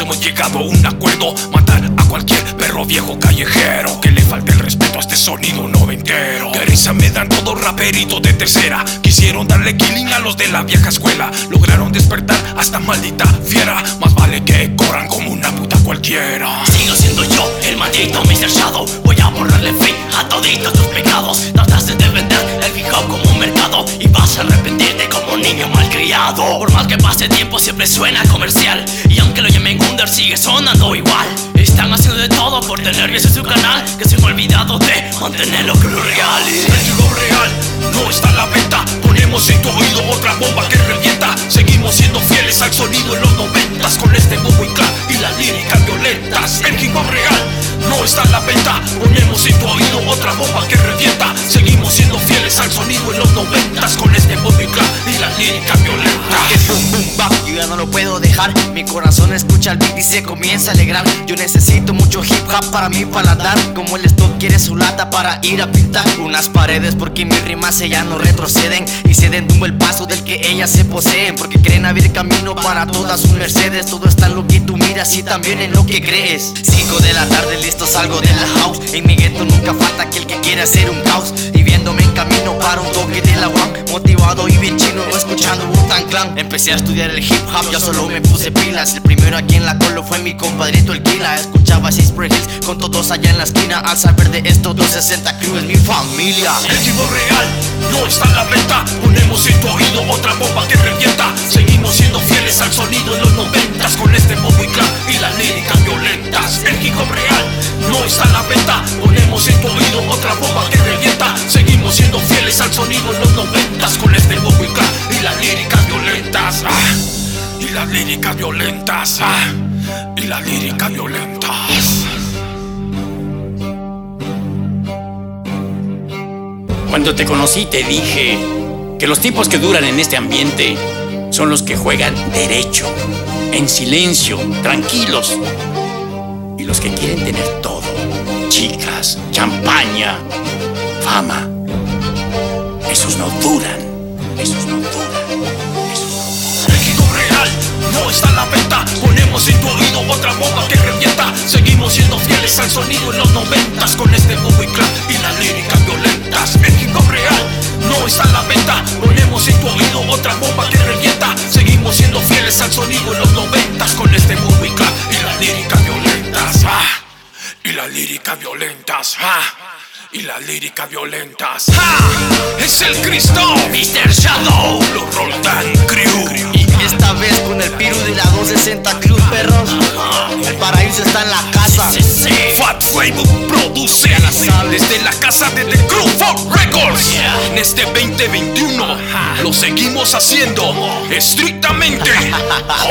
hemos llegado a un acuerdo. Matar a cualquier perro viejo callejero que le falte el respeto a este sonido noventero. Me dan todos raperitos de tercera. Quisieron darle killing a los de la vieja escuela. Lograron despertar hasta maldita fiera. Más vale que corran como una puta cualquiera. Sigo siendo yo, el maldito Mr. Shadow Voy a borrarle fin a toditos tus pecados Trataste de vender el hip hop como un mercado Y vas a arrepentirte como un niño malcriado Por más que pase tiempo siempre suena comercial Y aunque lo llamen Gunder sigue sonando igual Están haciendo de todo por tener views en su canal Que se mantenerlo cruel real real no está a la venta. Ponemos en tu oído otra bomba que revienta. Seguimos siendo fieles al sonido en los noventas con este bombo y clap y las líricas violentas. El real no está a la venta. Ponemos en tu oído otra bomba que revienta. Seguimos siendo fieles al sonido en los noventas con este bombo y las líricas violentas. Es boom boom bap, yo ya no lo puedo dejar. Mi corazón escucha el beat y se comienza a alegrar. Yo necesito mucho hip hop para mi paladar. Como el stock quiere su lata para ir a pintar unas paredes. Porque mis rimas ya no retroceden y se tumbo el paso del que ellas se poseen. Porque creen abrir camino para todas sus mercedes. Todo está en lo que tú miras y también en lo que crees. 5 de la tarde, listo, salgo de la house. En mi gueto nunca falta aquel que quiere hacer un caos. Y viéndome en camino para un toque de la one. Motivado y bien chino, escuchando Wu-Tang Clan. Empecé a estudiar el hip hop, yo solo me puse pilas. El primero aquí en la colo fue mi compadrito el Kila. Escuchaba Sisbury Hills con todos allá en la esquina. Al saber de esto, 260 Crew es mi familia. El hip hop real no está a la venta. Ponemos en tu oído otra bomba que revienta. Seguimos siendo fieles al sonido en los noventas con este bombo y clap y las líricas violentas. El hip hop real no está a la venta. Noventas con este y las líricas violentas. Ah, y las líricas violentas. Ah, y las líricas violentas. Cuando te conocí te dije que los tipos que duran en este ambiente son los que juegan derecho, en silencio, tranquilos. Y los que quieren tener todo, chicas, champaña, fama. No duran, esos no duran, esos real no está la venta. Ponemos en tu oído otra bomba que revienta. Seguimos siendo fieles al sonido en los noventas con este y clap y las líricas violentas. Hop real no está la venta. Ponemos en tu oído otra bomba que revienta. Seguimos siendo fieles al sonido en los noventas con este y clap y las líricas violentas. Ah, y las líricas violentas. Ah, y las líricas violentas. Es el Cristo, Mr. Shadow los Roldán Crew. Y esta vez con el Piru de la 260 Cruz, perros. El paraíso está en la casa. Sí, sí Fat Flame produce desde la casa de The Crew for Records. Yeah. En este 2021 lo seguimos haciendo estrictamente.